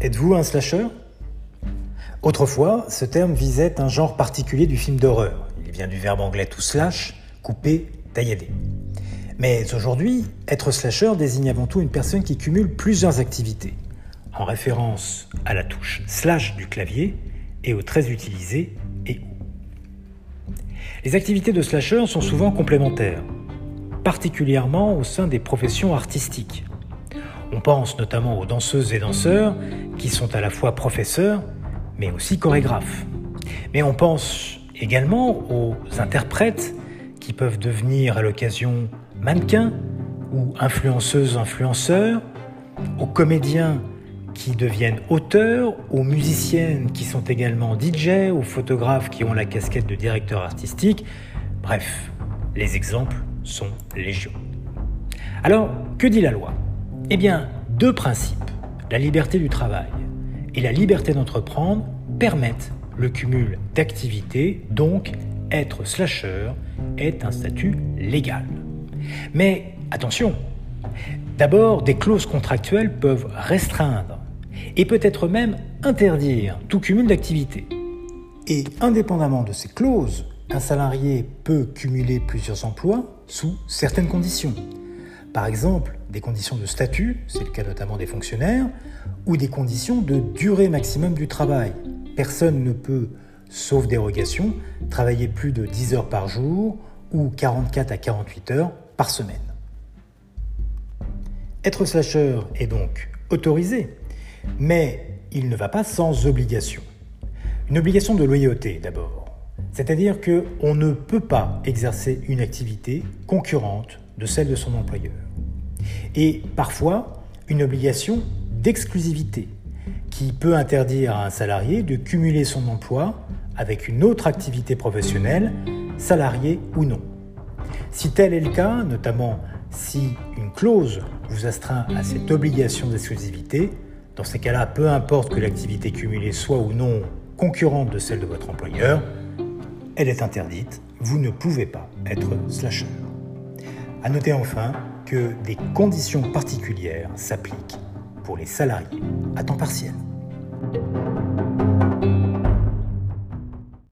Êtes-vous un slasher? Autrefois, ce terme visait un genre particulier du film d'horreur. Il vient du verbe anglais to slash, couper, taillader. Mais aujourd'hui, être slasher désigne avant tout une personne qui cumule plusieurs activités, en référence à la touche slash du clavier et aux traits utilisés et ou. Les activités de slasher sont souvent complémentaires, particulièrement au sein des professions artistiques. On pense notamment aux danseuses et danseurs qui sont à la fois professeurs mais aussi chorégraphes. Mais on pense également aux interprètes qui peuvent devenir à l'occasion mannequins ou influenceuses, influenceurs, aux comédiens qui deviennent auteurs, aux musiciennes qui sont également DJ, aux photographes qui ont la casquette de directeur artistique. Bref, les exemples sont légion. Alors, que dit la loi? Eh bien, deux principes, la liberté du travail et la liberté d'entreprendre, permettent le cumul d'activités, donc être slasher est un statut légal. Mais attention, d'abord, des clauses contractuelles peuvent restreindre et peut-être même interdire tout cumul d'activités. Et indépendamment de ces clauses, un salarié peut cumuler plusieurs emplois sous certaines conditions. Par exemple, des conditions de statut, c'est le cas notamment des fonctionnaires, ou des conditions de durée maximum du travail. Personne ne peut, sauf dérogation, travailler plus de 10 heures par jour ou 44 à 48 heures par semaine. Être slasher est donc autorisé, mais il ne va pas sans obligation. Une obligation de loyauté d'abord, c'est-à-dire qu'on ne peut pas exercer une activité concurrente de celle de son employeur. Et parfois, une obligation d'exclusivité qui peut interdire à un salarié de cumuler son emploi avec une autre activité professionnelle, salarié ou non. Si tel est le cas, notamment si une clause vous astreint à cette obligation d'exclusivité, dans ces cas-là, peu importe que l'activité cumulée soit ou non concurrente de celle de votre employeur, elle est interdite, vous ne pouvez pas être slasher. À noter enfin que des conditions particulières s'appliquent pour les salariés à temps partiel.